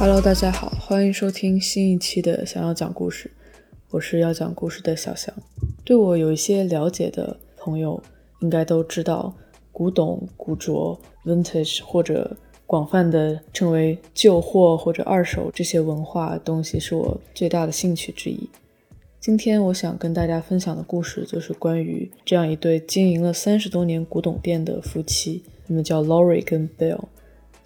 Hello，大家好，欢迎收听新一期的想要讲故事，我是要讲故事的小翔。对我有一些了解的朋友，应该都知道，古董、古着、vintage 或者广泛的称为旧货或者二手这些文化东西，是我最大的兴趣之一。今天我想跟大家分享的故事，就是关于这样一对经营了三十多年古董店的夫妻，他们叫 Laurie 跟 Bill。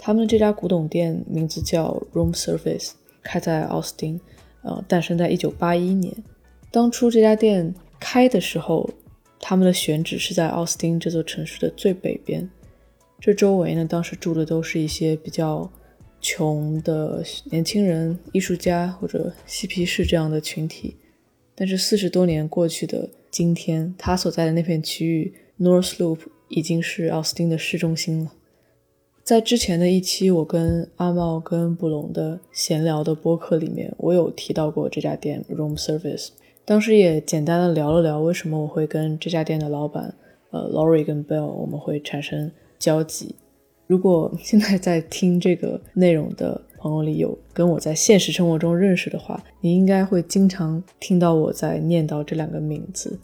他们这家古董店名字叫 Room Service，开在奥斯汀，呃，诞生在一九八一年。当初这家店开的时候，他们的选址是在奥斯汀这座城市的最北边。这周围呢，当时住的都是一些比较穷的年轻人、艺术家或者嬉皮士这样的群体。但是四十多年过去的今天，他所在的那片区域 North Loop 已经是奥斯汀的市中心了。在之前的一期我跟阿茂跟布隆的闲聊的播客里面，我有提到过这家店 Room Service。当时也简单的聊了聊为什么我会跟这家店的老板呃 Laurie 跟 Bill 我们会产生交集。如果现在在听这个内容的朋友里有跟我在现实生活中认识的话，你应该会经常听到我在念叨这两个名字，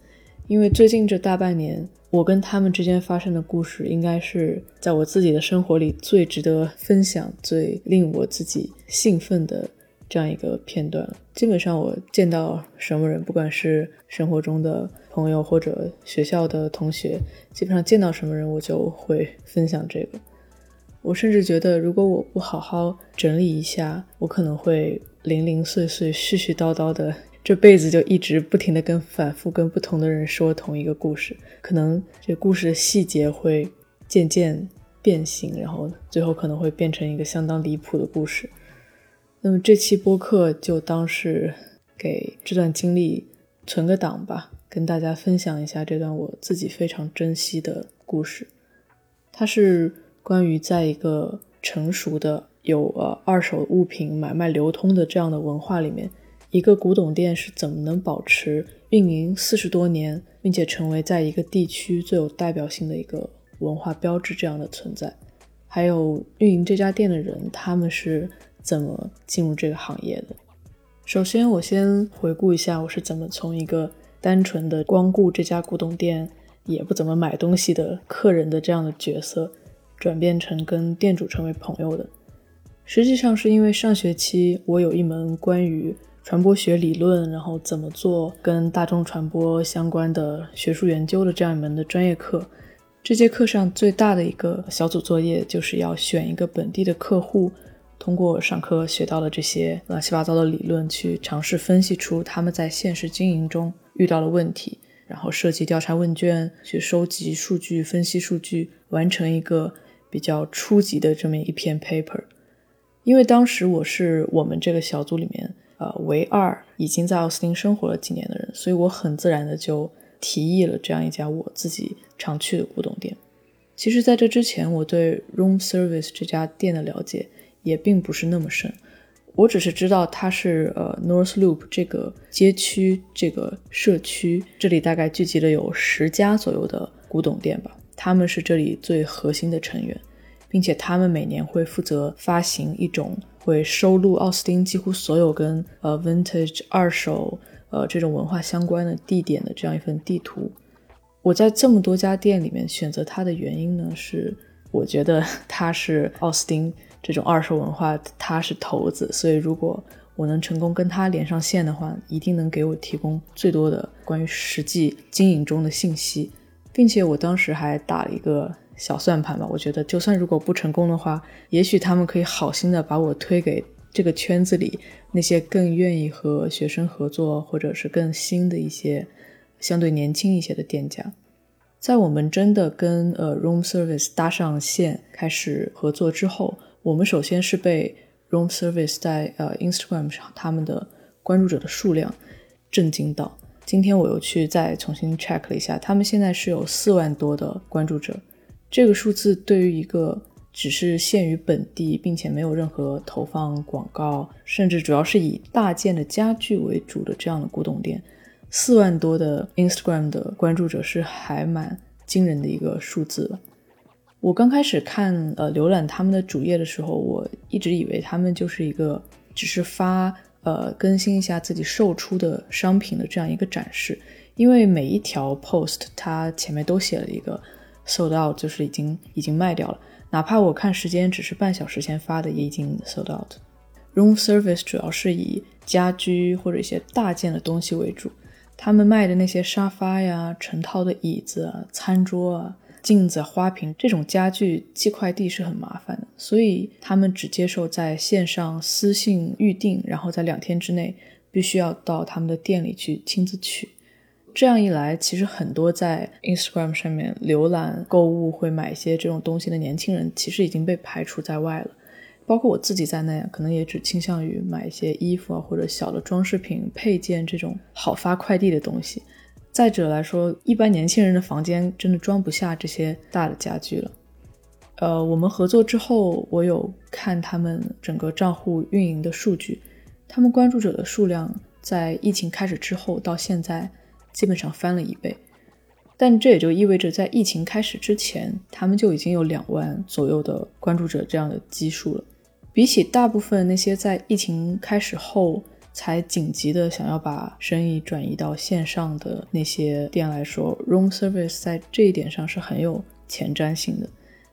因为最近这大半年。我跟他们之间发生的故事，应该是在我自己的生活里最值得分享、最令我自己兴奋的这样一个片段。基本上，我见到什么人，不管是生活中的朋友或者学校的同学，基本上见到什么人，我就会分享这个。我甚至觉得，如果我不好好整理一下，我可能会零零碎碎、絮絮叨叨的。这辈子就一直不停的跟反复跟不同的人说同一个故事，可能这故事的细节会渐渐变形，然后最后可能会变成一个相当离谱的故事。那么这期播客就当是给这段经历存个档吧，跟大家分享一下这段我自己非常珍惜的故事。它是关于在一个成熟的有呃二手物品买卖流通的这样的文化里面。一个古董店是怎么能保持运营四十多年，并且成为在一个地区最有代表性的一个文化标志这样的存在？还有运营这家店的人，他们是怎么进入这个行业的？首先，我先回顾一下我是怎么从一个单纯的光顾这家古董店，也不怎么买东西的客人的这样的角色，转变成跟店主成为朋友的。实际上是因为上学期我有一门关于传播学理论，然后怎么做跟大众传播相关的学术研究的这样一门的专业课。这节课上最大的一个小组作业就是要选一个本地的客户，通过上课学到的这些乱七八糟的理论，去尝试分析出他们在现实经营中遇到的问题，然后设计调查问卷，去收集数据、分析数据，完成一个比较初级的这么一篇 paper。因为当时我是我们这个小组里面。呃，唯二已经在奥斯汀生活了几年的人，所以我很自然的就提议了这样一家我自己常去的古董店。其实，在这之前，我对 Room Service 这家店的了解也并不是那么深，我只是知道它是呃 North Loop 这个街区这个社区，这里大概聚集了有十家左右的古董店吧，他们是这里最核心的成员，并且他们每年会负责发行一种。会收录奥斯汀几乎所有跟呃 vintage 二手呃这种文化相关的地点的这样一份地图。我在这么多家店里面选择它的原因呢，是我觉得它是奥斯汀这种二手文化，它是头子，所以如果我能成功跟它连上线的话，一定能给我提供最多的关于实际经营中的信息，并且我当时还打了一个。小算盘吧，我觉得就算如果不成功的话，也许他们可以好心的把我推给这个圈子里那些更愿意和学生合作，或者是更新的一些相对年轻一些的店家。在我们真的跟呃 Room Service 搭上线开始合作之后，我们首先是被 Room Service 在呃 Instagram 上他们的关注者的数量震惊到。今天我又去再重新 check 了一下，他们现在是有四万多的关注者。这个数字对于一个只是限于本地，并且没有任何投放广告，甚至主要是以大件的家具为主的这样的古董店，四万多的 Instagram 的关注者是还蛮惊人的一个数字了。我刚开始看呃浏览他们的主页的时候，我一直以为他们就是一个只是发呃更新一下自己售出的商品的这样一个展示，因为每一条 post 它前面都写了一个 sold out，就是已经已经卖掉了。哪怕我看时间只是半小时前发的，也已经 sold out。Room service 主要是以家居或者一些大件的东西为主，他们卖的那些沙发呀、成套的椅子啊、餐桌啊、镜子、花瓶这种家具寄快递是很麻烦的，所以他们只接受在线上私信预订，然后在两天之内必须要到他们的店里去亲自取。这样一来，其实很多在 Instagram 上面浏览购物会买一些这种东西的年轻人，其实已经被排除在外了。包括我自己在内，可能也只倾向于买一些衣服啊，或者小的装饰品、配件这种好发快递的东西。再者来说，一般年轻人的房间真的装不下这些大的家具了。呃，我们合作之后，我有看他们整个账户运营的数据，他们关注者的数量在疫情开始之后到现在。基本上翻了一倍，但这也就意味着在疫情开始之前，他们就已经有两万左右的关注者这样的基数了。比起大部分那些在疫情开始后才紧急的想要把生意转移到线上的那些店来说，Room Service 在这一点上是很有前瞻性的。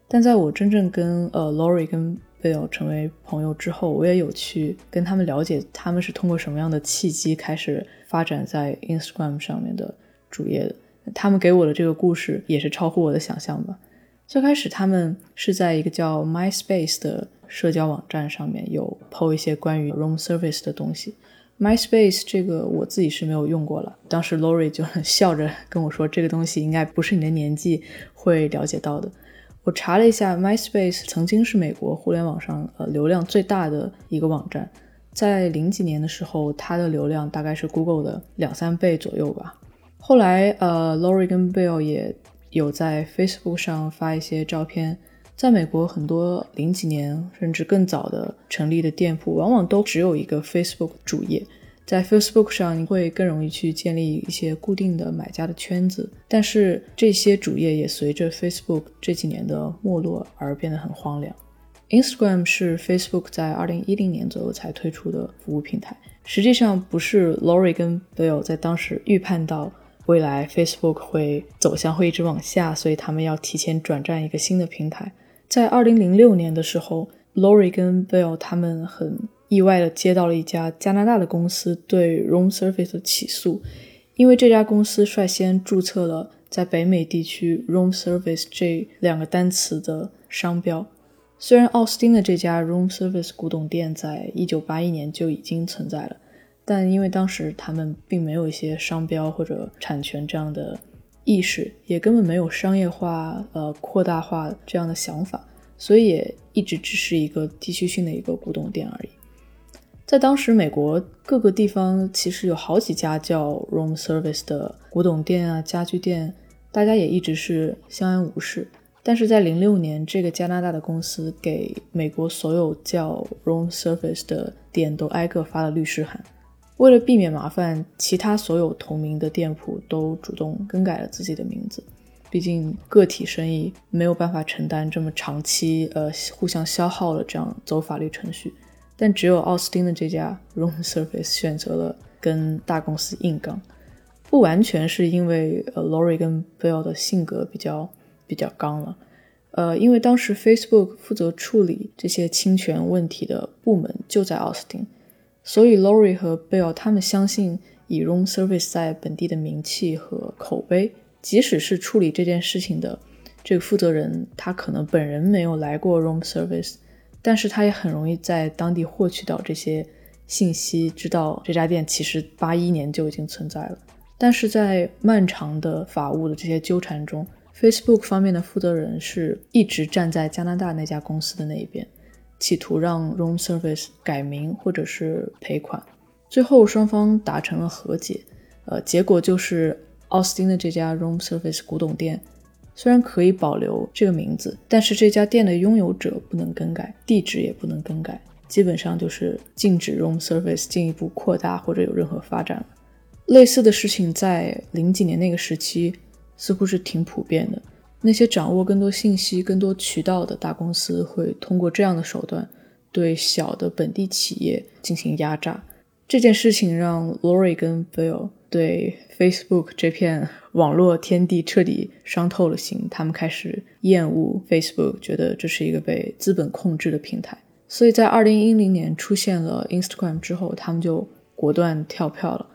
但在我真正跟呃 Lori 跟 Bill 成为朋友之后，我也有去跟他们了解他们是通过什么样的契机开始。发展在 Instagram 上面的主页的，他们给我的这个故事也是超乎我的想象吧。最开始他们是在一个叫 MySpace 的社交网站上面有 po 一些关于 Room Service 的东西。MySpace 这个我自己是没有用过了，当时 Lori 就笑着跟我说，这个东西应该不是你的年纪会了解到的。我查了一下，MySpace 曾经是美国互联网上呃流量最大的一个网站。在零几年的时候，它的流量大概是 Google 的两三倍左右吧。后来，呃，Lori 跟 Bill 也有在 Facebook 上发一些照片。在美国，很多零几年甚至更早的成立的店铺，往往都只有一个 Facebook 主页。在 Facebook 上，你会更容易去建立一些固定的买家的圈子。但是，这些主页也随着 Facebook 这几年的没落而变得很荒凉。Instagram 是 Facebook 在二零一零年左右才推出的服务平台。实际上，不是 Lori 跟 Bill 在当时预判到未来 Facebook 会走向会一直往下，所以他们要提前转战一个新的平台。在二零零六年的时候，Lori 跟 Bill 他们很意外的接到了一家加拿大的公司对 Room Service 的起诉，因为这家公司率先注册了在北美地区 Room Service 这两个单词的商标。虽然奥斯汀的这家 Room Service 古董店在一九八一年就已经存在了，但因为当时他们并没有一些商标或者产权这样的意识，也根本没有商业化、呃扩大化这样的想法，所以也一直只是一个地区性的一个古董店而已。在当时，美国各个地方其实有好几家叫 Room Service 的古董店啊、家具店，大家也一直是相安无事。但是在零六年，这个加拿大的公司给美国所有叫 Room Service 的店都挨个发了律师函。为了避免麻烦，其他所有同名的店铺都主动更改了自己的名字。毕竟个体生意没有办法承担这么长期呃互相消耗的这样走法律程序。但只有奥斯汀的这家 Room Service 选择了跟大公司硬刚，不完全是因为呃 Lori 跟 Bill 的性格比较。比较刚了，呃，因为当时 Facebook 负责处理这些侵权问题的部门就在奥斯汀，所以 Lori 和 Bill 他们相信以 Room Service 在本地的名气和口碑，即使是处理这件事情的这个负责人，他可能本人没有来过 Room Service，但是他也很容易在当地获取到这些信息，知道这家店其实八一年就已经存在了。但是在漫长的法务的这些纠缠中，Facebook 方面的负责人是一直站在加拿大那家公司的那一边，企图让 Room Service 改名或者是赔款。最后双方达成了和解，呃，结果就是奥斯汀的这家 Room Service 古董店虽然可以保留这个名字，但是这家店的拥有者不能更改，地址也不能更改，基本上就是禁止 Room Service 进一步扩大或者有任何发展了。类似的事情在零几年那个时期。似乎是挺普遍的。那些掌握更多信息、更多渠道的大公司会通过这样的手段对小的本地企业进行压榨。这件事情让 Lori 跟 Bill 对 Facebook 这片网络天地彻底伤透了心，他们开始厌恶 Facebook，觉得这是一个被资本控制的平台。所以在2010年出现了 Instagram 之后，他们就果断跳票了。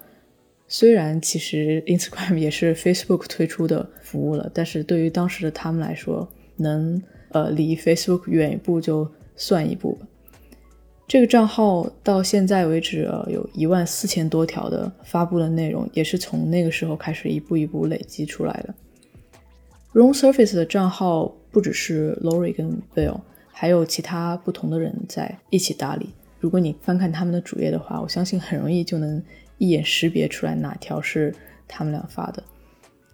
虽然其实 Instagram 也是 Facebook 推出的服务了，但是对于当时的他们来说，能呃离 Facebook 远一步就算一步吧。这个账号到现在为止，呃，有一万四千多条的发布的内容，也是从那个时候开始一步一步累积出来的。Room Surface 的账号不只是 Lori 跟 Bill，还有其他不同的人在一起打理。如果你翻看他们的主页的话，我相信很容易就能一眼识别出来哪条是他们俩发的，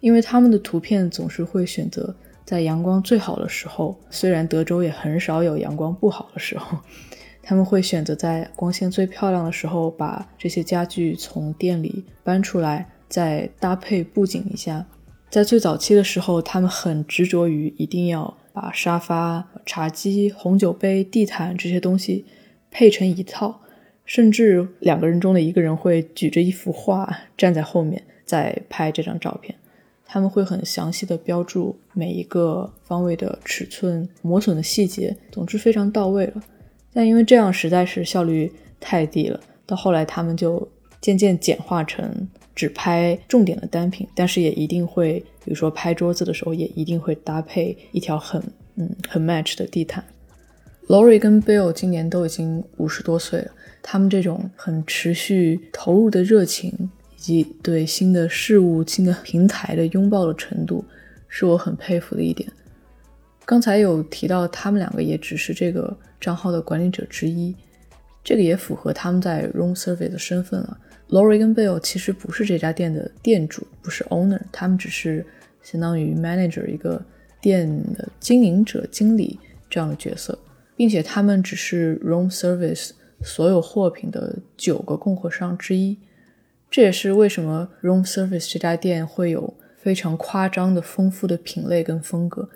因为他们的图片总是会选择在阳光最好的时候，虽然德州也很少有阳光不好的时候。他们会选择在光线最漂亮的时候把这些家具从店里搬出来，再搭配布景一下。在最早期的时候，他们很执着于一定要把沙发、茶几、红酒杯、地毯这些东西配成一套，甚至两个人中的一个人会举着一幅画站在后面再拍这张照片。他们会很详细的标注每一个方位的尺寸、磨损的细节，总之非常到位了。但因为这样实在是效率太低了，到后来他们就渐渐简化成只拍重点的单品，但是也一定会，比如说拍桌子的时候，也一定会搭配一条很嗯很 match 的地毯。Lori 跟 Bill 今年都已经五十多岁了，他们这种很持续投入的热情，以及对新的事物、新的平台的拥抱的程度，是我很佩服的一点。刚才有提到，他们两个也只是这个账号的管理者之一，这个也符合他们在 Room Survey 的身份了。Lori 跟 Bill 其实不是这家店的店主，不是 owner，他们只是相当于 manager 一个店的经营者、经理这样的角色，并且他们只是 Room Service 所有货品的九个供货商之一。这也是为什么 Room Service 这家店会有非常夸张的丰富的品类跟风格。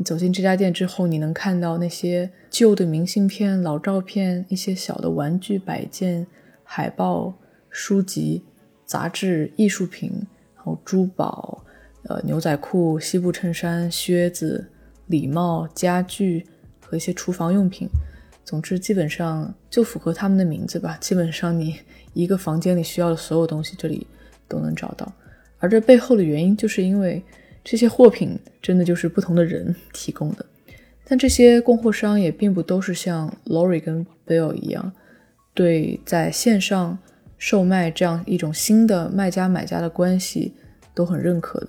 你走进这家店之后，你能看到那些旧的明信片、老照片、一些小的玩具摆件、海报、书籍、杂志、艺术品，然后珠宝、呃牛仔裤、西部衬衫、靴子、礼帽、家具和一些厨房用品。总之，基本上就符合他们的名字吧。基本上，你一个房间里需要的所有东西，这里都能找到。而这背后的原因，就是因为。这些货品真的就是不同的人提供的，但这些供货商也并不都是像 Lori 跟 Bill 一样，对在线上售卖这样一种新的卖家买家的关系都很认可的。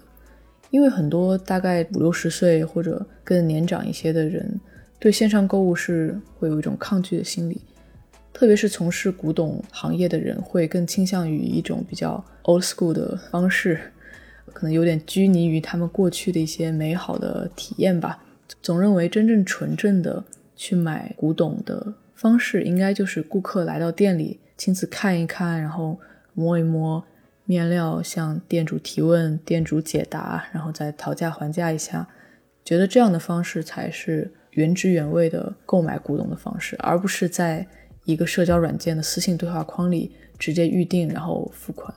因为很多大概五六十岁或者更年长一些的人，对线上购物是会有一种抗拒的心理，特别是从事古董行业的人，会更倾向于一种比较 old school 的方式。可能有点拘泥于他们过去的一些美好的体验吧，总认为真正纯正的去买古董的方式，应该就是顾客来到店里亲自看一看，然后摸一摸面料，向店主提问，店主解答，然后再讨价还价一下，觉得这样的方式才是原汁原味的购买古董的方式，而不是在一个社交软件的私信对话框里直接预定然后付款。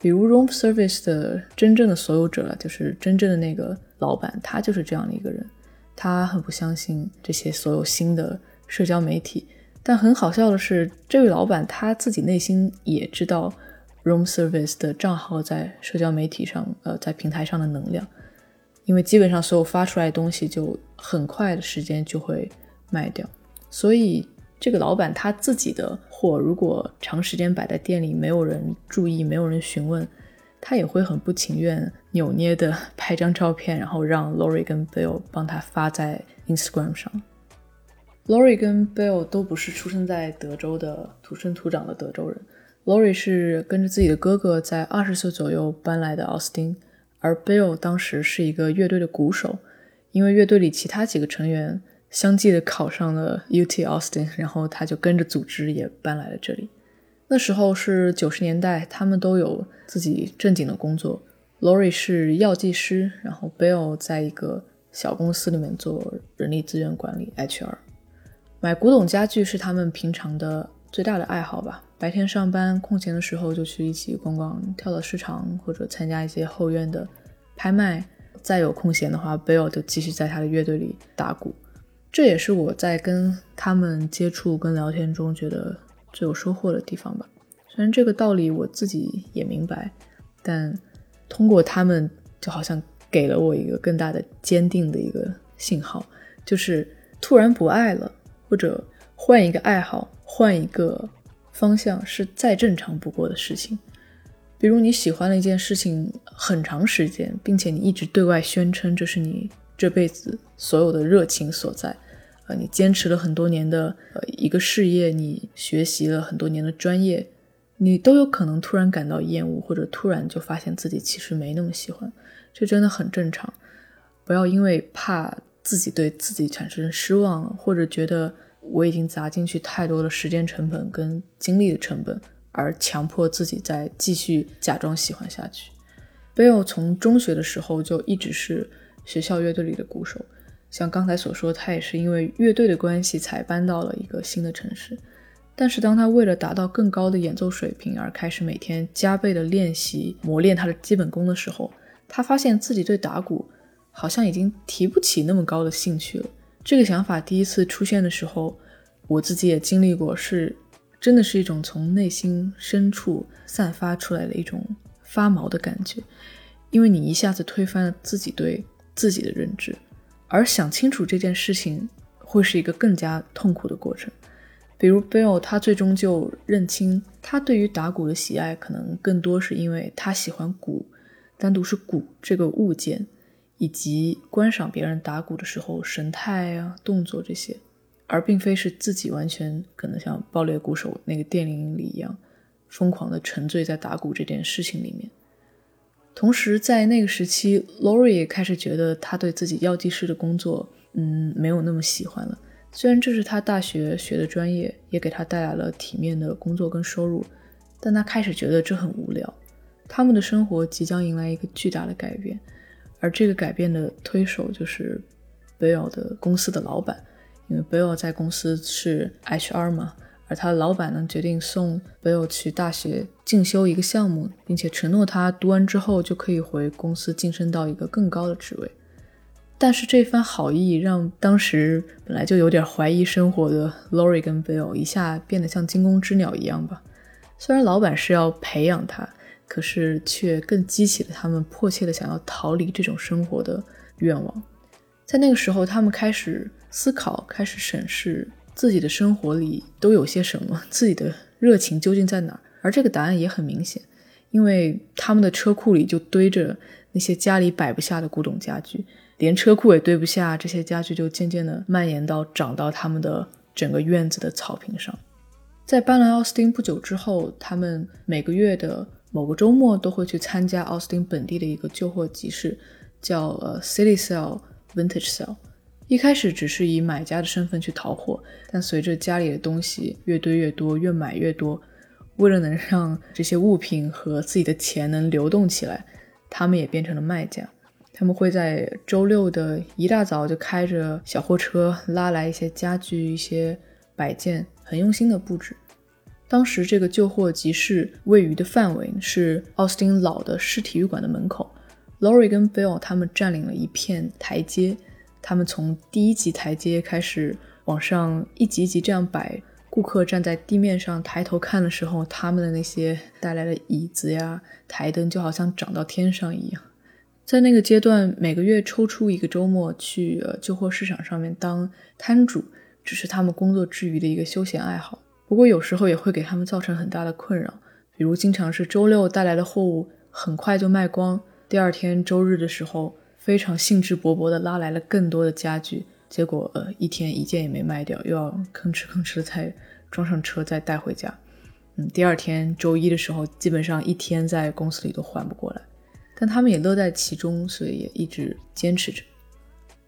比如 Room Service 的真正的所有者，就是真正的那个老板，他就是这样的一个人。他很不相信这些所有新的社交媒体，但很好笑的是，这位老板他自己内心也知道 Room Service 的账号在社交媒体上，呃，在平台上的能量，因为基本上所有发出来的东西就很快的时间就会卖掉，所以。这个老板他自己的货，如果长时间摆在店里，没有人注意，没有人询问，他也会很不情愿扭捏的 拍张照片，然后让 Lori 跟 Bill 帮他发在 Instagram 上。Lori 跟 Bill 都不是出生在德州的土生土长的德州人，Lori 是跟着自己的哥哥在二十岁左右搬来的奥斯汀，而 Bill 当时是一个乐队的鼓手，因为乐队里其他几个成员。相继的考上了 UT Austin，然后他就跟着组织也搬来了这里。那时候是九十年代，他们都有自己正经的工作。Lori 是药剂师，然后 Bill 在一个小公司里面做人力资源管理 HR。买古董家具是他们平常的最大的爱好吧。白天上班，空闲的时候就去一起逛逛跳蚤市场，或者参加一些后院的拍卖。再有空闲的话，Bill 就继续在他的乐队里打鼓。这也是我在跟他们接触跟聊天中觉得最有收获的地方吧。虽然这个道理我自己也明白，但通过他们，就好像给了我一个更大的坚定的一个信号，就是突然不爱了。或者换一个爱好，换一个方向是再正常不过的事情。比如你喜欢了一件事情很长时间，并且你一直对外宣称这是你这辈子所有的热情所在。呃，你坚持了很多年的呃一个事业，你学习了很多年的专业，你都有可能突然感到厌恶，或者突然就发现自己其实没那么喜欢。这真的很正常。不要因为怕。自己对自己产生失望，或者觉得我已经砸进去太多的时间成本跟精力的成本，而强迫自己再继续假装喜欢下去。Bill 从中学的时候就一直是学校乐队里的鼓手，像刚才所说，他也是因为乐队的关系才搬到了一个新的城市。但是当他为了达到更高的演奏水平而开始每天加倍的练习磨练他的基本功的时候，他发现自己对打鼓。好像已经提不起那么高的兴趣了。这个想法第一次出现的时候，我自己也经历过，是真的是一种从内心深处散发出来的一种发毛的感觉，因为你一下子推翻了自己对自己的认知，而想清楚这件事情会是一个更加痛苦的过程。比如 Bill，他最终就认清，他对于打鼓的喜爱可能更多是因为他喜欢鼓，单独是鼓这个物件。以及观赏别人打鼓的时候神态啊、动作这些，而并非是自己完全可能像爆裂鼓手那个电影里一样，疯狂的沉醉在打鼓这件事情里面。同时，在那个时期，Lori 也开始觉得他对自己药剂师的工作，嗯，没有那么喜欢了。虽然这是他大学学的专业，也给他带来了体面的工作跟收入，但他开始觉得这很无聊。他们的生活即将迎来一个巨大的改变。而这个改变的推手就是 Bill 的公司的老板，因为 Bill 在公司是 HR 嘛，而他的老板呢决定送 Bill 去大学进修一个项目，并且承诺他读完之后就可以回公司晋升到一个更高的职位。但是这番好意让当时本来就有点怀疑生活的 Lori 跟 Bill 一下变得像惊弓之鸟一样吧。虽然老板是要培养他。可是，却更激起了他们迫切的想要逃离这种生活的愿望。在那个时候，他们开始思考，开始审视自己的生活里都有些什么，自己的热情究竟在哪儿。而这个答案也很明显，因为他们的车库里就堆着那些家里摆不下的古董家具，连车库也堆不下，这些家具就渐渐的蔓延到长到他们的整个院子的草坪上。在搬来奥斯汀不久之后，他们每个月的。某个周末都会去参加奥斯汀本地的一个旧货集市，叫呃 City Sale Vintage Sale。一开始只是以买家的身份去淘货，但随着家里的东西越堆越多，越买越多，为了能让这些物品和自己的钱能流动起来，他们也变成了卖家。他们会在周六的一大早就开着小货车拉来一些家具、一些摆件，很用心的布置。当时这个旧货集市位于的范围是奥斯汀老的市体育馆的门口。Lori 跟 Bill 他们占领了一片台阶，他们从第一级台阶开始往上一级一级这样摆。顾客站在地面上抬头看的时候，他们的那些带来的椅子呀、台灯就好像长到天上一样。在那个阶段，每个月抽出一个周末去旧货市场上面当摊主，只是他们工作之余的一个休闲爱好。不过有时候也会给他们造成很大的困扰，比如经常是周六带来的货物很快就卖光，第二天周日的时候非常兴致勃勃地拉来了更多的家具，结果呃一天一件也没卖掉，又要吭哧吭哧的再装上车再带回家。嗯，第二天周一的时候，基本上一天在公司里都缓不过来，但他们也乐在其中，所以也一直坚持着。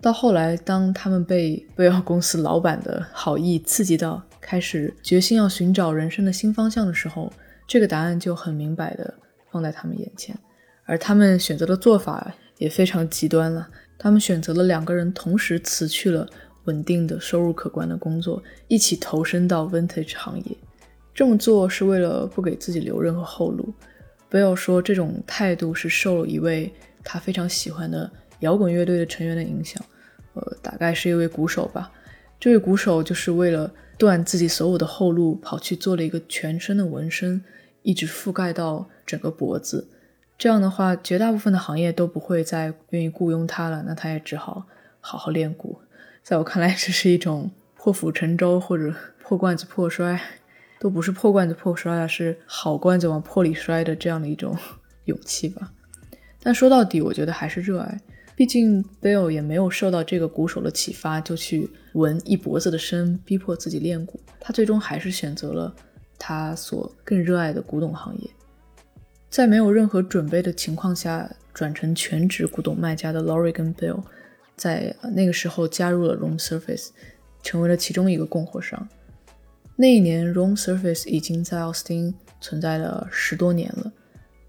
到后来，当他们被贝尔公司老板的好意刺激到，开始决心要寻找人生的新方向的时候，这个答案就很明白的放在他们眼前，而他们选择的做法也非常极端了。他们选择了两个人同时辞去了稳定的收入可观的工作，一起投身到 vintage 行业。这么做是为了不给自己留任何后路。Bill 说，这种态度是受了一位他非常喜欢的摇滚乐队的成员的影响，呃，大概是一位鼓手吧。这位鼓手就是为了断自己所有的后路，跑去做了一个全身的纹身，一直覆盖到整个脖子。这样的话，绝大部分的行业都不会再愿意雇佣他了，那他也只好好好练鼓。在我看来，这是一种破釜沉舟或者破罐子破摔。都不是破罐子破摔啊，是好罐子往破里摔的这样的一种 勇气吧。但说到底，我觉得还是热爱。毕竟 Bill 也没有受到这个鼓手的启发，就去纹一脖子的身，逼迫自己练鼓。他最终还是选择了他所更热爱的古董行业。在没有任何准备的情况下，转成全职古董卖家的 Laurie 跟 Bill，在那个时候加入了 Room Service，成为了其中一个供货商。那一年，Room Service 已经在奥斯汀存在了十多年了。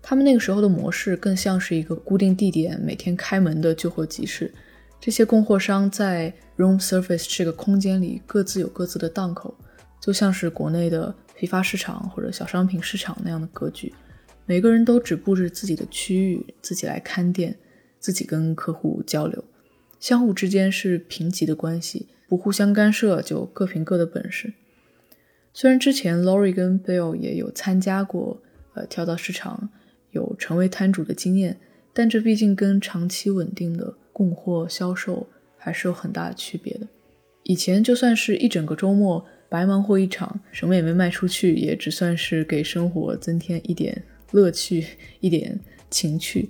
他们那个时候的模式更像是一个固定地点、每天开门的旧货集市。这些供货商在 Room Service 这个空间里各自有各自的档口，就像是国内的批发市场或者小商品市场那样的格局。每个人都只布置自己的区域，自己来看店，自己跟客户交流，相互之间是平级的关系，不互相干涉，就各凭各的本事。虽然之前 Laurie 跟 Bill 也有参加过，呃，跳蚤市场，有成为摊主的经验，但这毕竟跟长期稳定的供货销售还是有很大的区别的。以前就算是一整个周末白忙活一场，什么也没卖出去，也只算是给生活增添一点乐趣、一点情趣。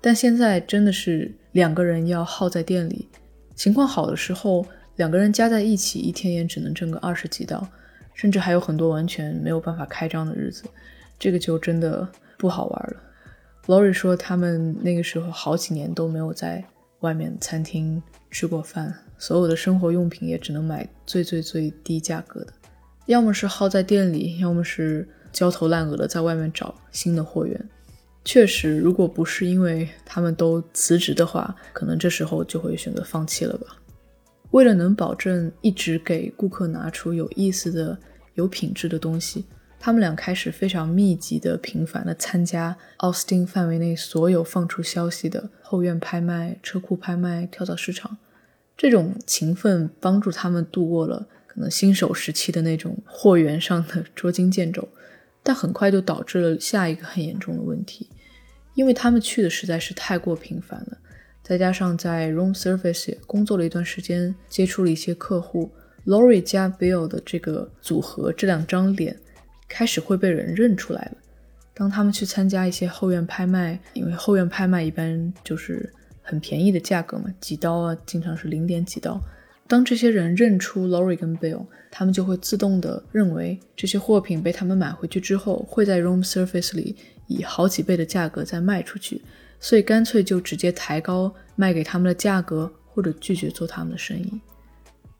但现在真的是两个人要耗在店里，情况好的时候，两个人加在一起，一天也只能挣个二十几刀。甚至还有很多完全没有办法开张的日子，这个就真的不好玩了。Lori 说，他们那个时候好几年都没有在外面餐厅吃过饭，所有的生活用品也只能买最最最低价格的，要么是耗在店里，要么是焦头烂额的在外面找新的货源。确实，如果不是因为他们都辞职的话，可能这时候就会选择放弃了吧。为了能保证一直给顾客拿出有意思的、有品质的东西，他们俩开始非常密集的、频繁的参加奥斯汀范围内所有放出消息的后院拍卖、车库拍卖、跳蚤市场。这种勤奋帮助他们度过了可能新手时期的那种货源上的捉襟见肘，但很快就导致了下一个很严重的问题，因为他们去的实在是太过频繁了。再加上在 room service 工作了一段时间，接触了一些客户，Lori 加 Bill 的这个组合，这两张脸开始会被人认出来了。当他们去参加一些后院拍卖，因为后院拍卖一般就是很便宜的价格嘛，几刀啊，经常是零点几刀。当这些人认出 Lori 跟 Bill，他们就会自动的认为这些货品被他们买回去之后，会在 room service 里以好几倍的价格再卖出去。所以干脆就直接抬高卖给他们的价格，或者拒绝做他们的生意。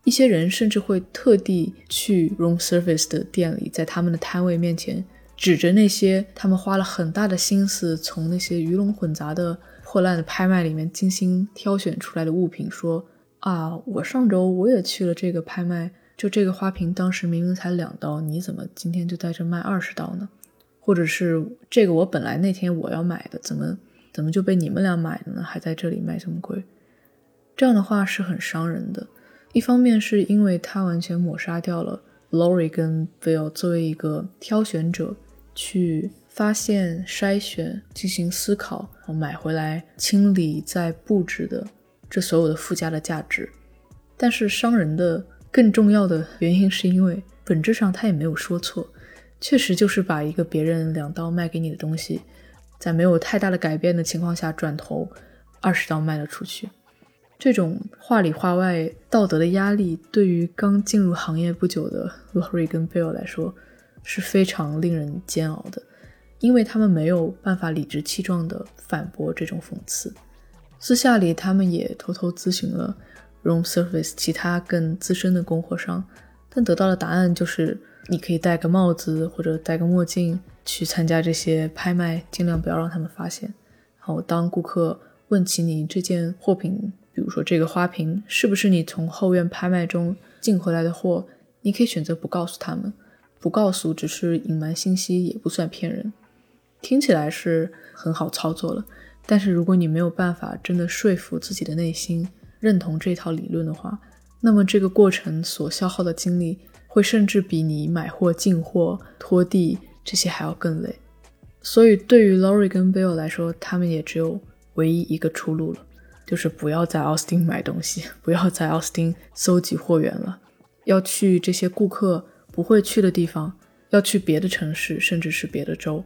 一些人甚至会特地去 room service 的店里，在他们的摊位面前指着那些他们花了很大的心思从那些鱼龙混杂的破烂的拍卖里面精心挑选出来的物品，说：“啊，我上周我也去了这个拍卖，就这个花瓶当时明明才两刀，你怎么今天就在这卖二十刀呢？或者是这个我本来那天我要买的，怎么？”怎么就被你们俩买了呢？还在这里卖这么贵，这样的话是很伤人的。一方面是因为他完全抹杀掉了 Lori 跟 Bill 作为一个挑选者去发现、筛选、进行思考、买回来、清理、再布置的这所有的附加的价值。但是伤人的更重要的原因是因为本质上他也没有说错，确实就是把一个别人两刀卖给你的东西。在没有太大的改变的情况下，转头二十刀卖了出去，这种话里话外道德的压力，对于刚进入行业不久的 Lori 跟 Bill 来说是非常令人煎熬的，因为他们没有办法理直气壮地反驳这种讽刺。私下里，他们也偷偷咨询了 Room Service 其他更资深的供货商，但得到的答案就是：你可以戴个帽子或者戴个墨镜。去参加这些拍卖，尽量不要让他们发现。然后，当顾客问起你这件货品，比如说这个花瓶是不是你从后院拍卖中进回来的货，你可以选择不告诉他们，不告诉只是隐瞒信息，也不算骗人。听起来是很好操作了，但是如果你没有办法真的说服自己的内心认同这套理论的话，那么这个过程所消耗的精力会甚至比你买货、进货、拖地这些还要更累。所以对于 Lori 跟 Bill 来说，他们也只有唯一一个出路了，就是不要在奥斯汀买东西，不要在奥斯汀搜集货源了，要去这些顾客不会去的地方，要去别的城市，甚至是别的州。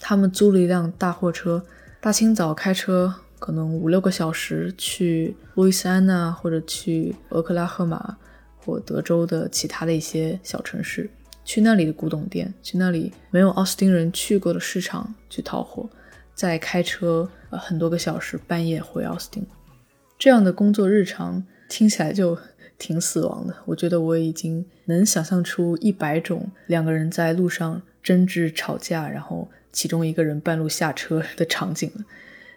他们租了一辆大货车，大清早开车，可能五六个小时去路易斯安那，或者去俄克拉荷马或德州的其他的一些小城市，去那里的古董店，去那里没有奥斯汀人去过的市场去淘货，再开车呃很多个小时，半夜回奥斯汀。这样的工作日常听起来就挺死亡的。我觉得我已经能想象出一百种两个人在路上争执吵架，然后。其中一个人半路下车的场景了，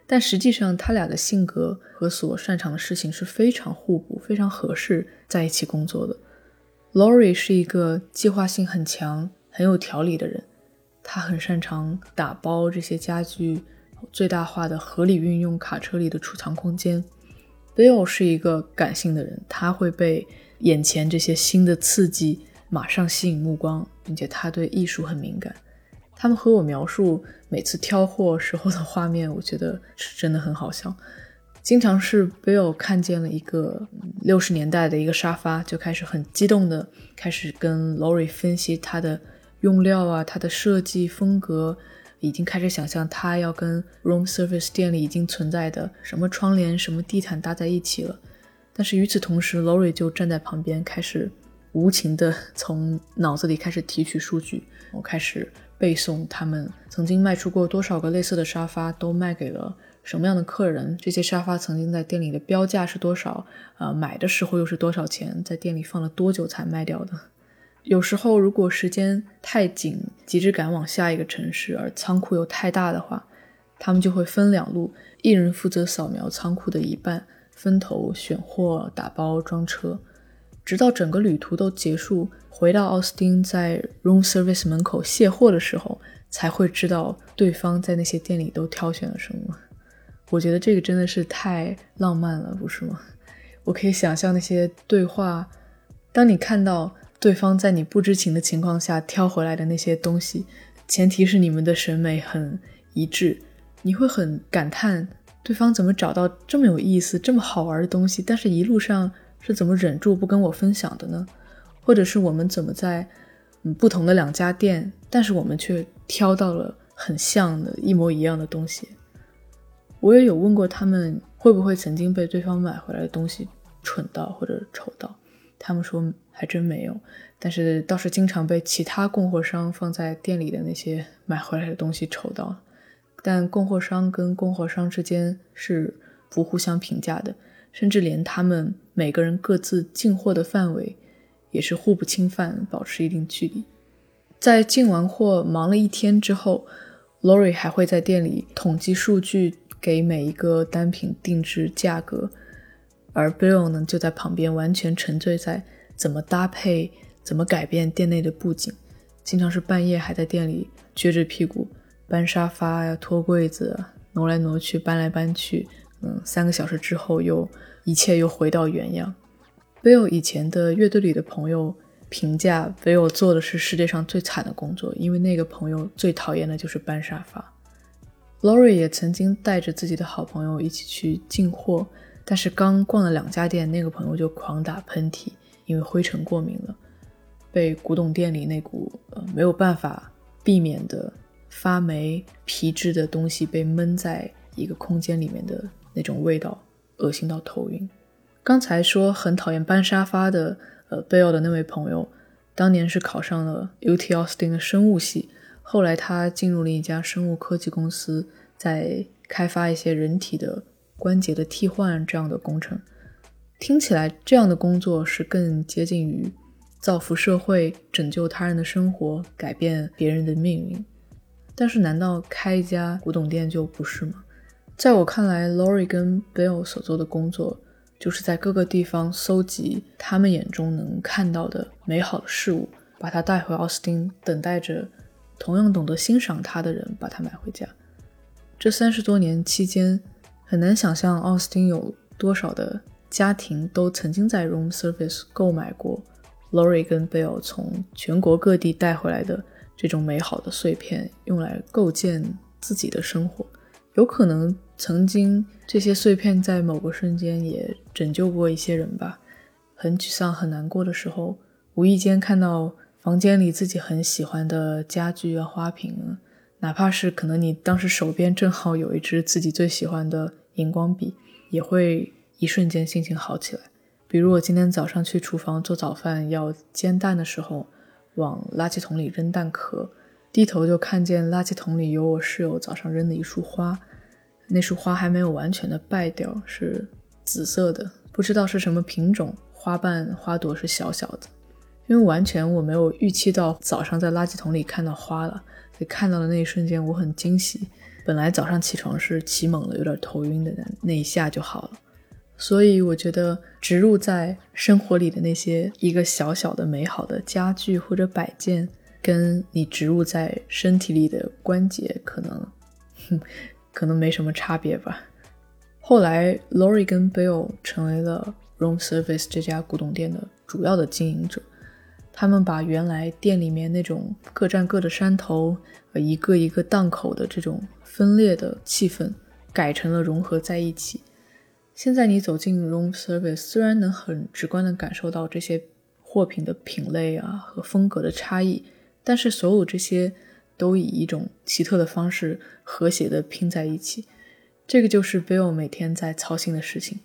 但实际上他俩的性格和所擅长的事情是非常互补、非常合适在一起工作的。Lori 是一个计划性很强、很有条理的人，他很擅长打包这些家具，最大化的合理运用卡车里的储藏空间。Bill 是一个感性的人，他会被眼前这些新的刺激马上吸引目光，并且他对艺术很敏感。他们和我描述每次挑货时候的画面，我觉得是真的很好笑。经常是 Bill 看见了一个六十年代的一个沙发，就开始很激动的开始跟 Lori 分析它的用料啊、它的设计风格，已经开始想象他要跟 Room Service 店里已经存在的什么窗帘、什么地毯搭在一起了。但是与此同时，Lori 就站在旁边，开始无情的从脑子里开始提取数据，我开始。背诵他们曾经卖出过多少个类似的沙发，都卖给了什么样的客人？这些沙发曾经在店里的标价是多少？呃，买的时候又是多少钱？在店里放了多久才卖掉的？有时候如果时间太紧，急着赶往下一个城市，而仓库又太大的话，他们就会分两路，一人负责扫描仓库的一半，分头选货、打包、装车。直到整个旅途都结束，回到奥斯汀，在 room service 门口卸货的时候，才会知道对方在那些店里都挑选了什么。我觉得这个真的是太浪漫了，不是吗？我可以想象那些对话，当你看到对方在你不知情的情况下挑回来的那些东西，前提是你们的审美很一致，你会很感叹对方怎么找到这么有意思、这么好玩的东西，但是一路上。是怎么忍住不跟我分享的呢？或者是我们怎么在嗯不同的两家店，但是我们却挑到了很像的一模一样的东西？我也有问过他们会不会曾经被对方买回来的东西蠢到或者丑到，他们说还真没有，但是倒是经常被其他供货商放在店里的那些买回来的东西丑到。但供货商跟供货商之间是不互相评价的。甚至连他们每个人各自进货的范围也是互不侵犯，保持一定距离。在进完货忙了一天之后，Lori 还会在店里统计数据，给每一个单品定制价格，而 Bill 呢就在旁边完全沉醉在怎么搭配、怎么改变店内的布景，经常是半夜还在店里撅着屁股搬沙发呀、拖柜子，挪来挪去、搬来搬去。嗯，三个小时之后，又一切又回到原样。Bill 以前的乐队里的朋友评价 Bill 做的是世界上最惨的工作，因为那个朋友最讨厌的就是搬沙发。Lori 也曾经带着自己的好朋友一起去进货，但是刚逛了两家店，那个朋友就狂打喷嚏，因为灰尘过敏了，被古董店里那股呃没有办法避免的发霉皮质的东西被闷在一个空间里面的。那种味道，恶心到头晕。刚才说很讨厌搬沙发的，呃，Bill 的那位朋友，当年是考上了 UT Austin 的生物系，后来他进入了一家生物科技公司，在开发一些人体的关节的替换这样的工程。听起来这样的工作是更接近于造福社会、拯救他人的生活、改变别人的命运。但是，难道开一家古董店就不是吗？在我看来，Lori 跟 Bill 所做的工作就是在各个地方搜集他们眼中能看到的美好的事物，把它带回奥斯汀，等待着同样懂得欣赏它的人把它买回家。这三十多年期间，很难想象奥斯汀有多少的家庭都曾经在 room service 购买过 Lori 跟 Bill 从全国各地带回来的这种美好的碎片，用来构建自己的生活。有可能曾经这些碎片在某个瞬间也拯救过一些人吧。很沮丧、很难过的时候，无意间看到房间里自己很喜欢的家具啊、花瓶啊，哪怕是可能你当时手边正好有一支自己最喜欢的荧光笔，也会一瞬间心情好起来。比如我今天早上去厨房做早饭要煎蛋的时候，往垃圾桶里扔蛋壳，低头就看见垃圾桶里有我室友早上扔的一束花。那束花还没有完全的败掉，是紫色的，不知道是什么品种。花瓣、花朵是小小的，因为完全我没有预期到早上在垃圾桶里看到花了，所以看到的那一瞬间我很惊喜。本来早上起床是起猛了，有点头晕的，那一下就好了。所以我觉得植入在生活里的那些一个小小的美好的家具或者摆件，跟你植入在身体里的关节，可能，可能没什么差别吧。后来，Lori 跟 Bill 成为了 Room Service 这家古董店的主要的经营者。他们把原来店里面那种各占各的山头、呃一个一个档口的这种分裂的气氛，改成了融合在一起。现在你走进 Room Service，虽然能很直观的感受到这些货品的品类啊和风格的差异，但是所有这些。都以一种奇特的方式和谐的拼在一起，这个就是 Bill 每天在操心的事情。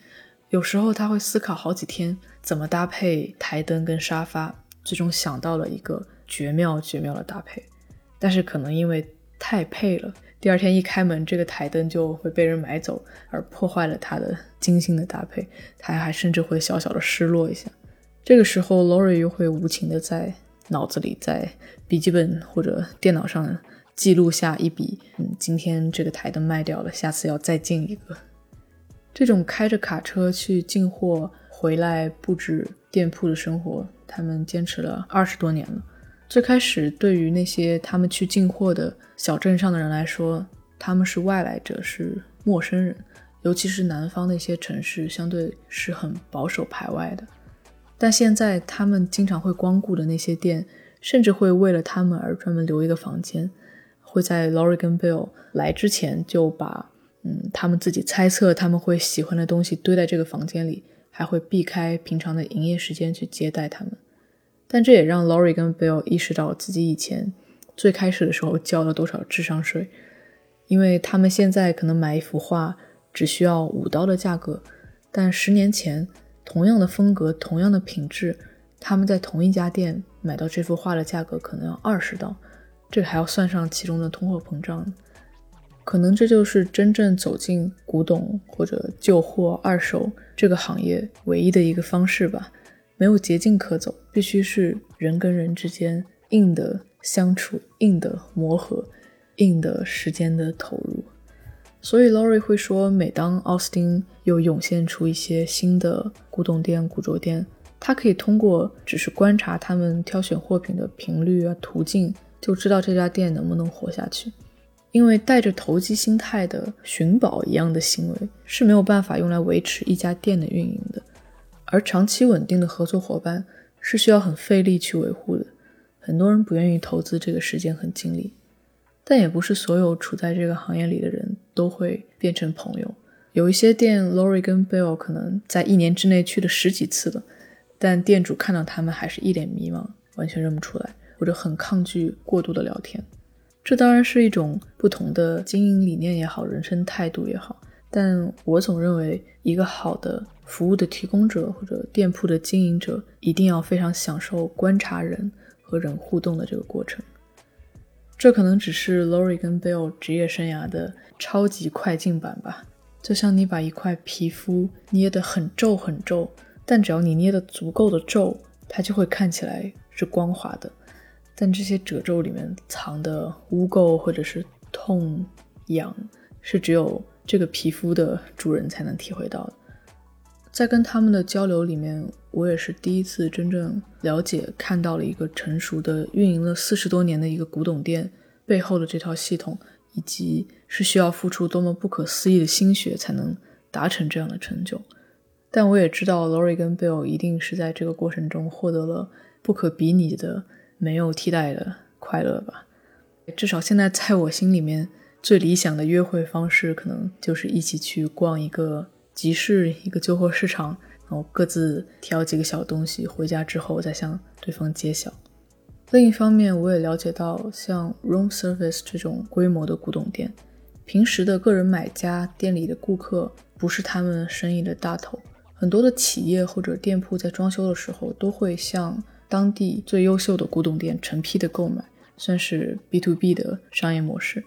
有时候他会思考好几天怎么搭配台灯跟沙发，最终想到了一个绝妙绝妙的搭配。但是可能因为太配了，第二天一开门，这个台灯就会被人买走，而破坏了他的精心的搭配。他还甚至会小小的失落一下。这个时候，Lori 又会无情的在。脑子里在笔记本或者电脑上记录下一笔，嗯，今天这个台灯卖掉了，下次要再进一个。这种开着卡车去进货回来布置店铺的生活，他们坚持了二十多年了。最开始对于那些他们去进货的小镇上的人来说，他们是外来者，是陌生人，尤其是南方的一些城市，相对是很保守排外的。但现在，他们经常会光顾的那些店，甚至会为了他们而专门留一个房间，会在 Lori 跟 Bill 来之前就把，嗯，他们自己猜测他们会喜欢的东西堆在这个房间里，还会避开平常的营业时间去接待他们。但这也让 Lori 跟 Bill 意识到自己以前最开始的时候交了多少智商税，因为他们现在可能买一幅画只需要五刀的价格，但十年前。同样的风格，同样的品质，他们在同一家店买到这幅画的价格可能要二十刀，这还要算上其中的通货膨胀。可能这就是真正走进古董或者旧货、二手这个行业唯一的一个方式吧。没有捷径可走，必须是人跟人之间硬的相处、硬的磨合、硬的时间的投入。所以，Lori 会说，每当奥斯汀又涌现出一些新的古董店、古着店，他可以通过只是观察他们挑选货品的频率啊、途径，就知道这家店能不能活下去。因为带着投机心态的寻宝一样的行为是没有办法用来维持一家店的运营的，而长期稳定的合作伙伴是需要很费力去维护的。很多人不愿意投资这个时间和精力。但也不是所有处在这个行业里的人都会变成朋友。有一些店，Lori 跟 Bill 可能在一年之内去了十几次了，但店主看到他们还是一脸迷茫，完全认不出来，或者很抗拒过度的聊天。这当然是一种不同的经营理念也好，人生态度也好。但我总认为，一个好的服务的提供者或者店铺的经营者，一定要非常享受观察人和人互动的这个过程。这可能只是 Lori 跟 Bill 职业生涯的超级快进版吧。就像你把一块皮肤捏得很皱很皱，但只要你捏得足够的皱，它就会看起来是光滑的。但这些褶皱里面藏的污垢或者是痛痒，是只有这个皮肤的主人才能体会到的。在跟他们的交流里面，我也是第一次真正了解、看到了一个成熟的、运营了四十多年的一个古董店背后的这套系统，以及是需要付出多么不可思议的心血才能达成这样的成就。但我也知道，Lori 跟 Bill 一定是在这个过程中获得了不可比拟的、没有替代的快乐吧。至少现在，在我心里面，最理想的约会方式可能就是一起去逛一个。集市一个旧货市场，然后各自挑几个小东西，回家之后再向对方揭晓。另一方面，我也了解到，像 Room Service 这种规模的古董店，平时的个人买家、店里的顾客不是他们生意的大头。很多的企业或者店铺在装修的时候，都会向当地最优秀的古董店成批的购买，算是 B to B 的商业模式。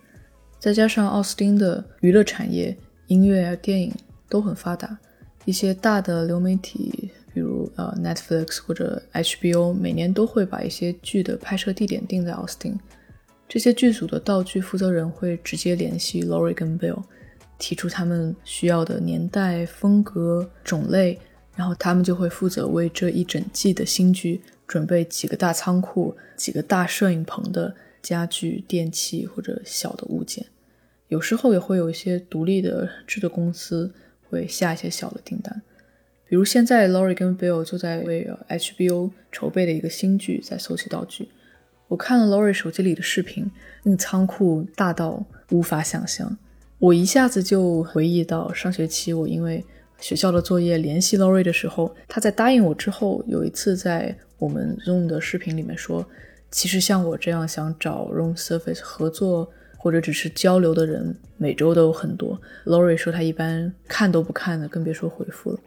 再加上奥斯汀的娱乐产业，音乐啊、电影。都很发达，一些大的流媒体，比如呃 Netflix 或者 HBO，每年都会把一些剧的拍摄地点定在奥斯汀。这些剧组的道具负责人会直接联系 Lori 跟 Bill，提出他们需要的年代、风格、种类，然后他们就会负责为这一整季的新剧准备几个大仓库、几个大摄影棚的家具、电器或者小的物件。有时候也会有一些独立的制作公司。会下一些小的订单，比如现在 Lori 跟 Bill 就在为 HBO 筹备的一个新剧在搜集道具。我看了 Lori 手机里的视频，那个仓库大到无法想象。我一下子就回忆到上学期我因为学校的作业联系 Lori 的时候，他在答应我之后，有一次在我们 Zoom 的视频里面说，其实像我这样想找 Room Service 合作。或者只是交流的人，每周都有很多。Lori 说他一般看都不看的，更别说回复了。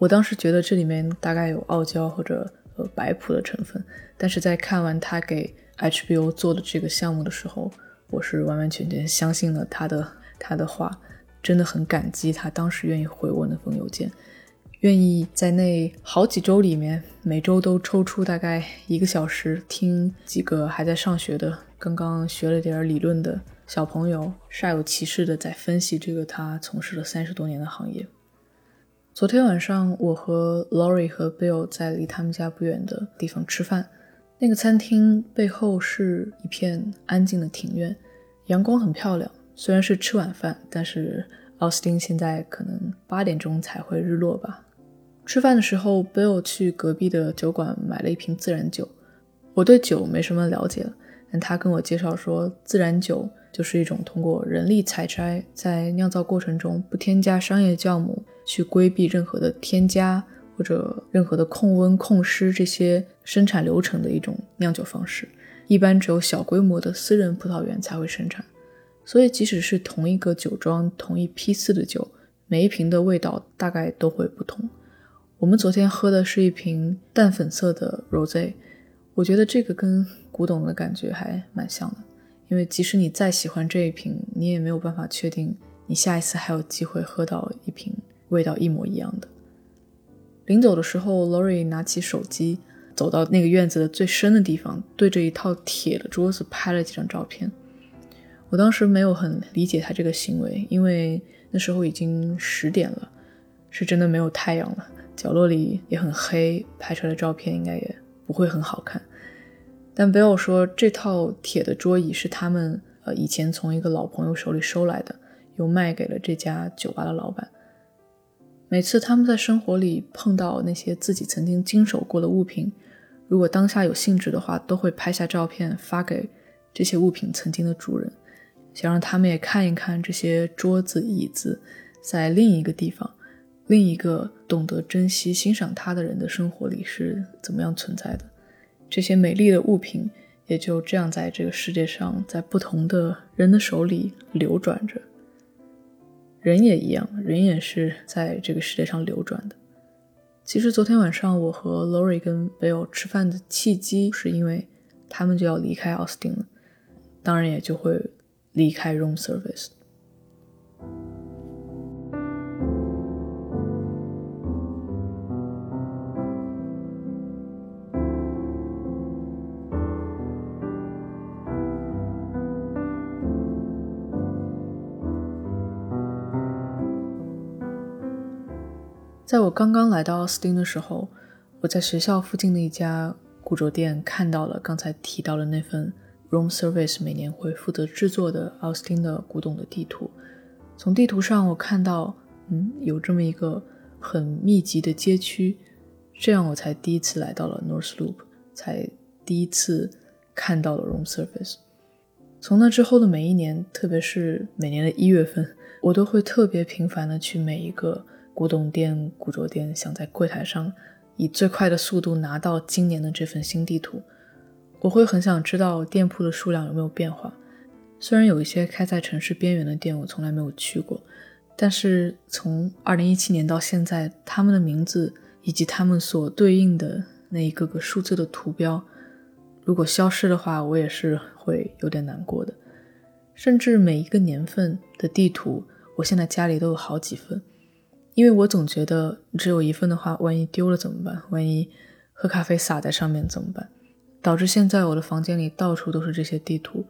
我当时觉得这里面大概有傲娇或者呃摆谱的成分，但是在看完他给 HBO 做的这个项目的时候，我是完完全全相信了他的他的话，真的很感激他当时愿意回我那封邮件，愿意在那好几周里面，每周都抽出大概一个小时听几个还在上学的。刚刚学了点理论的小朋友，煞有其事的在分析这个他从事了三十多年的行业。昨天晚上，我和 Lori 和 Bill 在离他们家不远的地方吃饭。那个餐厅背后是一片安静的庭院，阳光很漂亮。虽然是吃晚饭，但是奥斯汀现在可能八点钟才会日落吧。吃饭的时候，Bill 去隔壁的酒馆买了一瓶自然酒。我对酒没什么了解。但他跟我介绍说，自然酒就是一种通过人力采摘，在酿造过程中不添加商业酵母，去规避任何的添加或者任何的控温、控湿这些生产流程的一种酿酒方式。一般只有小规模的私人葡萄园才会生产，所以即使是同一个酒庄、同一批次的酒，每一瓶的味道大概都会不同。我们昨天喝的是一瓶淡粉色的 rose，我觉得这个跟古董的感觉还蛮像的，因为即使你再喜欢这一瓶，你也没有办法确定你下一次还有机会喝到一瓶味道一模一样的。临走的时候，Lori 拿起手机，走到那个院子的最深的地方，对着一套铁的桌子拍了几张照片。我当时没有很理解他这个行为，因为那时候已经十点了，是真的没有太阳了，角落里也很黑，拍出来的照片应该也不会很好看。但 Bill 说，这套铁的桌椅是他们呃以前从一个老朋友手里收来的，又卖给了这家酒吧的老板。每次他们在生活里碰到那些自己曾经经手过的物品，如果当下有兴致的话，都会拍下照片发给这些物品曾经的主人，想让他们也看一看这些桌子椅子在另一个地方、另一个懂得珍惜欣赏它的人的生活里是怎么样存在的。这些美丽的物品也就这样在这个世界上，在不同的人的手里流转着。人也一样，人也是在这个世界上流转的。其实昨天晚上我和 Lori 跟 Bill 吃饭的契机，是因为他们就要离开奥斯汀了，当然也就会离开 Room Service。在我刚刚来到奥斯汀的时候，我在学校附近的一家古着店看到了刚才提到的那份 Room Service 每年会负责制作的奥斯汀的古董的地图。从地图上我看到，嗯，有这么一个很密集的街区，这样我才第一次来到了 North Loop，才第一次看到了 Room Service。从那之后的每一年，特别是每年的一月份，我都会特别频繁的去每一个古董店、古着店，想在柜台上以最快的速度拿到今年的这份新地图。我会很想知道店铺的数量有没有变化。虽然有一些开在城市边缘的店我从来没有去过，但是从2017年到现在，他们的名字以及他们所对应的那一个个数字的图标。如果消失的话，我也是会有点难过的。甚至每一个年份的地图，我现在家里都有好几份，因为我总觉得只有一份的话，万一丢了怎么办？万一喝咖啡洒在上面怎么办？导致现在我的房间里到处都是这些地图。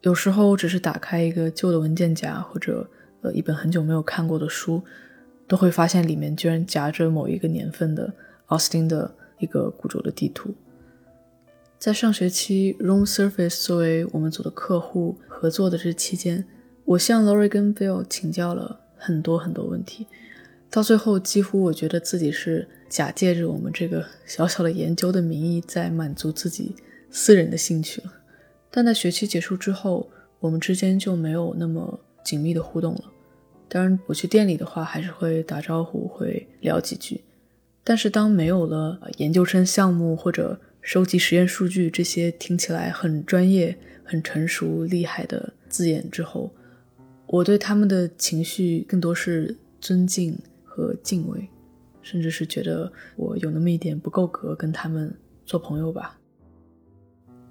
有时候我只是打开一个旧的文件夹，或者呃一本很久没有看过的书，都会发现里面居然夹着某一个年份的奥斯汀的一个古着的地图。在上学期，Room Surface 作为我们组的客户合作的这期间，我向 Lori 跟 Bill 请教了很多很多问题。到最后，几乎我觉得自己是假借着我们这个小小的研究的名义，在满足自己私人的兴趣了。但在学期结束之后，我们之间就没有那么紧密的互动了。当然，我去店里的话，还是会打招呼，会聊几句。但是，当没有了研究生项目或者收集实验数据这些听起来很专业、很成熟、厉害的字眼之后，我对他们的情绪更多是尊敬和敬畏，甚至是觉得我有那么一点不够格跟他们做朋友吧。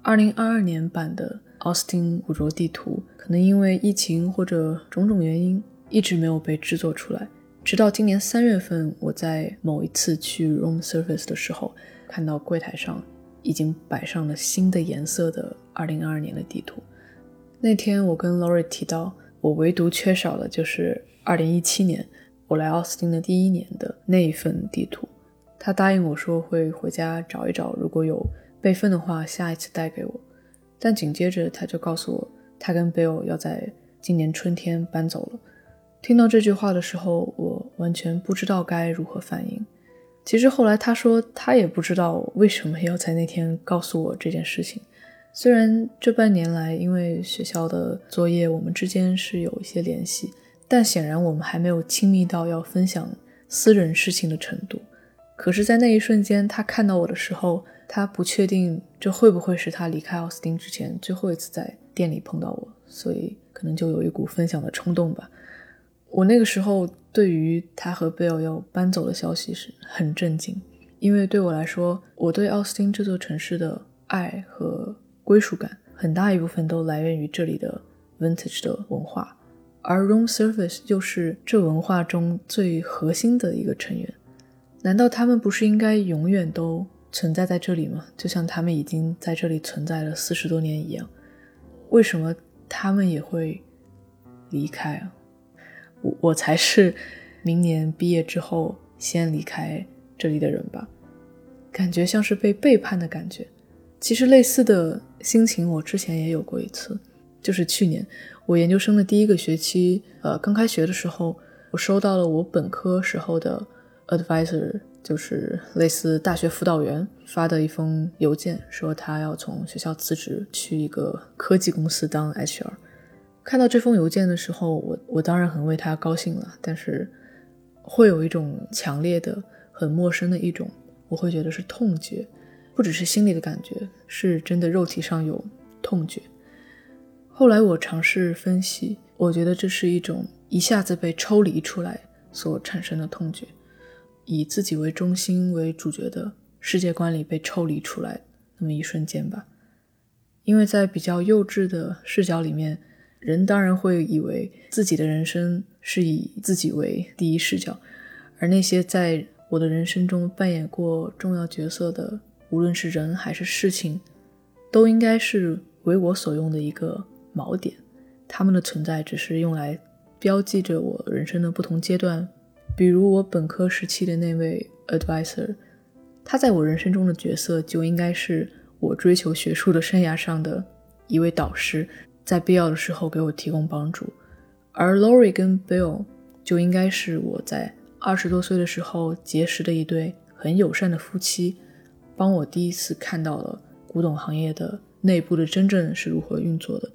二零二二年版的奥斯汀古着地图，可能因为疫情或者种种原因，一直没有被制作出来。直到今年三月份，我在某一次去 Room Service 的时候，看到柜台上。已经摆上了新的颜色的2022年的地图。那天我跟 Lori 提到，我唯独缺少的就是2017年我来奥斯汀的第一年的那一份地图。他答应我说会回家找一找，如果有备份的话，下一次带给我。但紧接着他就告诉我，他跟 Bill 要在今年春天搬走了。听到这句话的时候，我完全不知道该如何反应。其实后来他说，他也不知道为什么要在那天告诉我这件事情。虽然这半年来因为学校的作业，我们之间是有一些联系，但显然我们还没有亲密到要分享私人事情的程度。可是，在那一瞬间，他看到我的时候，他不确定这会不会是他离开奥斯汀之前最后一次在店里碰到我，所以可能就有一股分享的冲动吧。我那个时候对于他和贝尔要搬走的消息是很震惊，因为对我来说，我对奥斯汀这座城市的爱和归属感很大一部分都来源于这里的 vintage 的文化，而 room service 又是这文化中最核心的一个成员。难道他们不是应该永远都存在在这里吗？就像他们已经在这里存在了四十多年一样，为什么他们也会离开啊？我我才是明年毕业之后先离开这里的人吧，感觉像是被背叛的感觉。其实类似的心情我之前也有过一次，就是去年我研究生的第一个学期，呃，刚开学的时候，我收到了我本科时候的 advisor，就是类似大学辅导员发的一封邮件，说他要从学校辞职，去一个科技公司当 HR。看到这封邮件的时候，我我当然很为他高兴了，但是会有一种强烈的、很陌生的一种，我会觉得是痛觉，不只是心里的感觉，是真的肉体上有痛觉。后来我尝试分析，我觉得这是一种一下子被抽离出来所产生的痛觉，以自己为中心为主角的世界观里被抽离出来那么一瞬间吧，因为在比较幼稚的视角里面。人当然会以为自己的人生是以自己为第一视角，而那些在我的人生中扮演过重要角色的，无论是人还是事情，都应该是为我所用的一个锚点。他们的存在只是用来标记着我人生的不同阶段比如我本科时期的那位 advisor，他在我人生中的角色就应该是我追求学术的生涯上的一位导师，在必要的时候给我提供帮助。而 Lori 跟 Bill 就应该是我在二十多岁的时候结识的一对很友善的夫妻，帮我第一次看到了古董行业的内部的真正是如何运作的。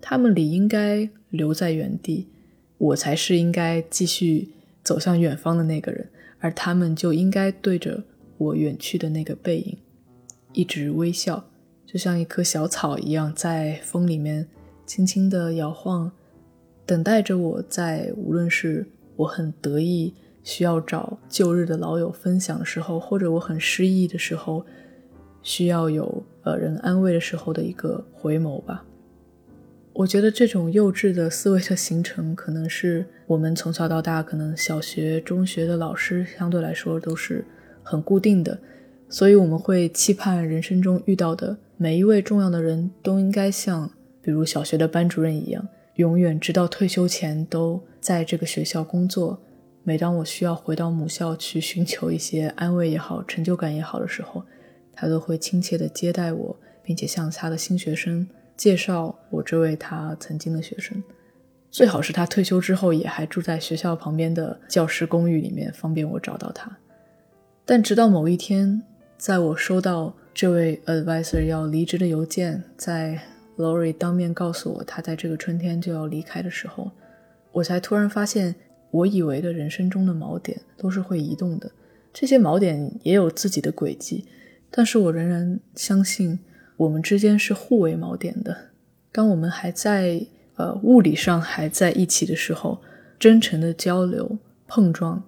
他们理应该留在原地，我才是应该继续。走向远方的那个人，而他们就应该对着我远去的那个背影一直微笑，就像一棵小草一样，在风里面轻轻地摇晃，等待着我在无论是我很得意需要找旧日的老友分享的时候，或者我很失意的时候需要有呃人安慰的时候的一个回眸吧。我觉得这种幼稚的思维的形成，可能是我们从小到大，可能小学、中学的老师相对来说都是很固定的，所以我们会期盼人生中遇到的每一位重要的人都应该像，比如小学的班主任一样，永远直到退休前都在这个学校工作。每当我需要回到母校去寻求一些安慰也好、成就感也好的时候，他都会亲切地接待我，并且像他的新学生。介绍我这位他曾经的学生，最好是他退休之后也还住在学校旁边的教师公寓里面，方便我找到他。但直到某一天，在我收到这位 advisor 要离职的邮件，在 Lori 当面告诉我他在这个春天就要离开的时候，我才突然发现，我以为的人生中的锚点都是会移动的，这些锚点也有自己的轨迹，但是我仍然相信。我们之间是互为锚点的。当我们还在呃物理上还在一起的时候，真诚的交流碰撞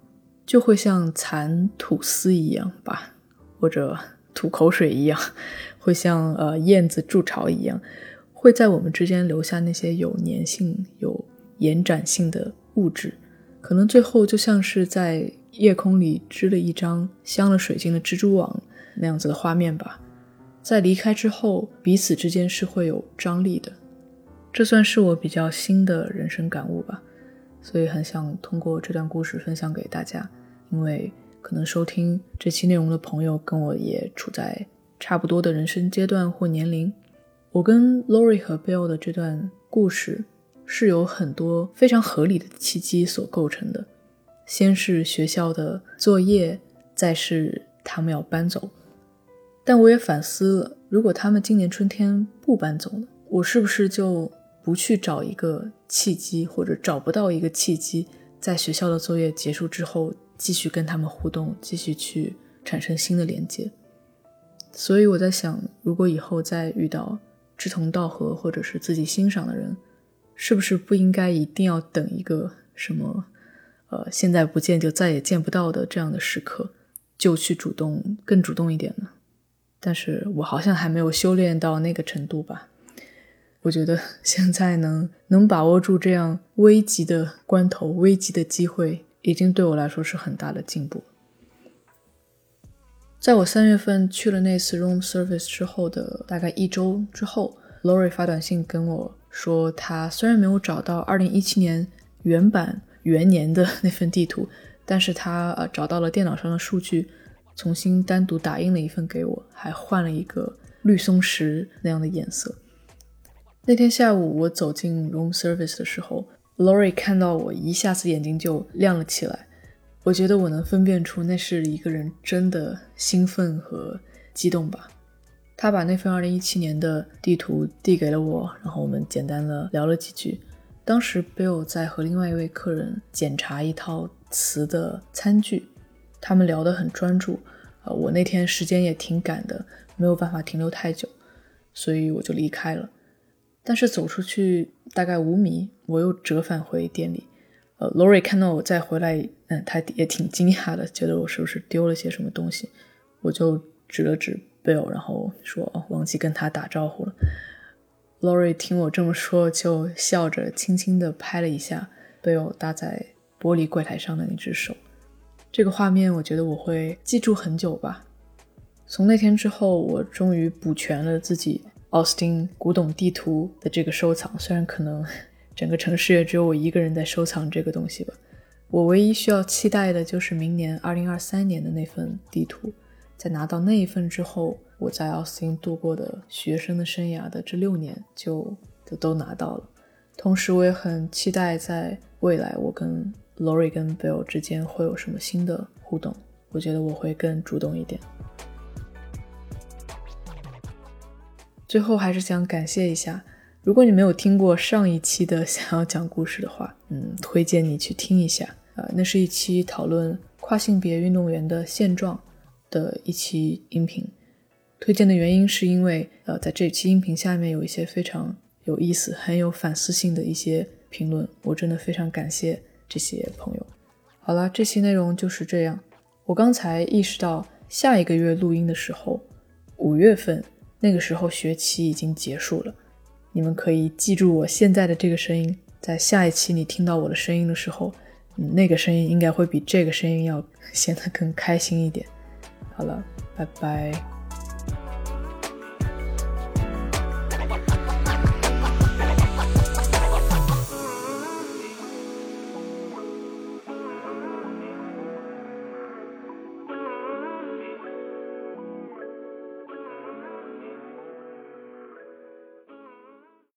就会像蚕吐丝一样吧，或者吐口水一样，会像呃燕子筑巢一样，会在我们之间留下那些有粘性、有延展性的物质。可能最后就像是在夜空里织了一张镶了水晶的蜘蛛网那样子的画面吧。在离开之后，彼此之间是会有张力的，这算是我比较新的人生感悟吧。所以很想通过这段故事分享给大家，因为可能收听这期内容的朋友跟我也处在差不多的人生阶段或年龄。我跟 Lori 和 Bill 的这段故事是有很多非常合理的契机所构成的，先是学校的作业，再是他们要搬走。但我也反思了，如果他们今年春天不搬走了，我是不是就不去找一个契机，或者找不到一个契机，在学校的作业结束之后继续跟他们互动，继续去产生新的连接？所以我在想，如果以后再遇到志同道合或者是自己欣赏的人，是不是不应该一定要等一个什么，呃，现在不见就再也见不到的这样的时刻，就去主动更主动一点呢？但是我好像还没有修炼到那个程度吧。我觉得 现在能能把握住这样危急的关头、危急的机会，已经对我来说是很大的进步。在我三月份去了那次 room service 之后的大概一周之后，Lori 发短信跟我说，他虽然没有找到2017年原版元年的 那份地图，但是他呃找到了电脑上的数据。重新单独打印了一份给我，还换了一个绿松石那样的颜色。那天下午我走进 room service 的时候，Lori 看到我一下子眼睛就亮了起来。我觉得我能分辨出那是一个人真的兴奋和激动吧。他把那份2017年的地图递给了我，然后我们简单的聊了几句。当时 Bill 在和另外一位客人检查一套瓷的餐具。他们聊得很专注，呃，我那天时间也挺赶的，没有办法停留太久，所以我就离开了。但是走出去大概五米，我又折返回店里。呃，Lori 看到我再回来，嗯，他也挺惊讶的，觉得我是不是丢了些什么东西。我就指了指 Bill，然后说：“哦，忘记跟他打招呼了。”Lori 听我这么说，就笑着轻轻地拍了一下 Bill 搭在玻璃柜台上的那只手。这个画面，我觉得我会记住很久吧。从那天之后，我终于补全了自己奥斯汀古董地图的这个收藏。虽然可能 整个城市也只有我一个人在收藏这个东西吧，我唯一需要期待的就是明年二零二三年的那份地图。在拿到那一份之后，我在奥斯汀度过的学生的生涯的这六年就就都拿到了。同时，我也很期待在未来我跟 Lori 跟 Bill 之间会有什么新的互动。我觉得我会更主动一点。最后，还是想感谢一下，如果你没有听过上一期的想要讲故事的话，嗯，推荐你去听一下。呃，那是一期讨论跨性别运动员的现状。的一期音频，推荐的原因是因为，呃，在这期音频下面有一些非常有意思、很有反思性的一些评论，我真的非常感谢这些朋友。好了，这期内容就是这样。我刚才意识到，下一个月录音的时候，五月份那个时候学期已经结束了。你们可以记住我现在的这个声音，在下一期你听到我的声音的时候，那个声音应该会比这个声音要显得更开心一点。好了，拜拜。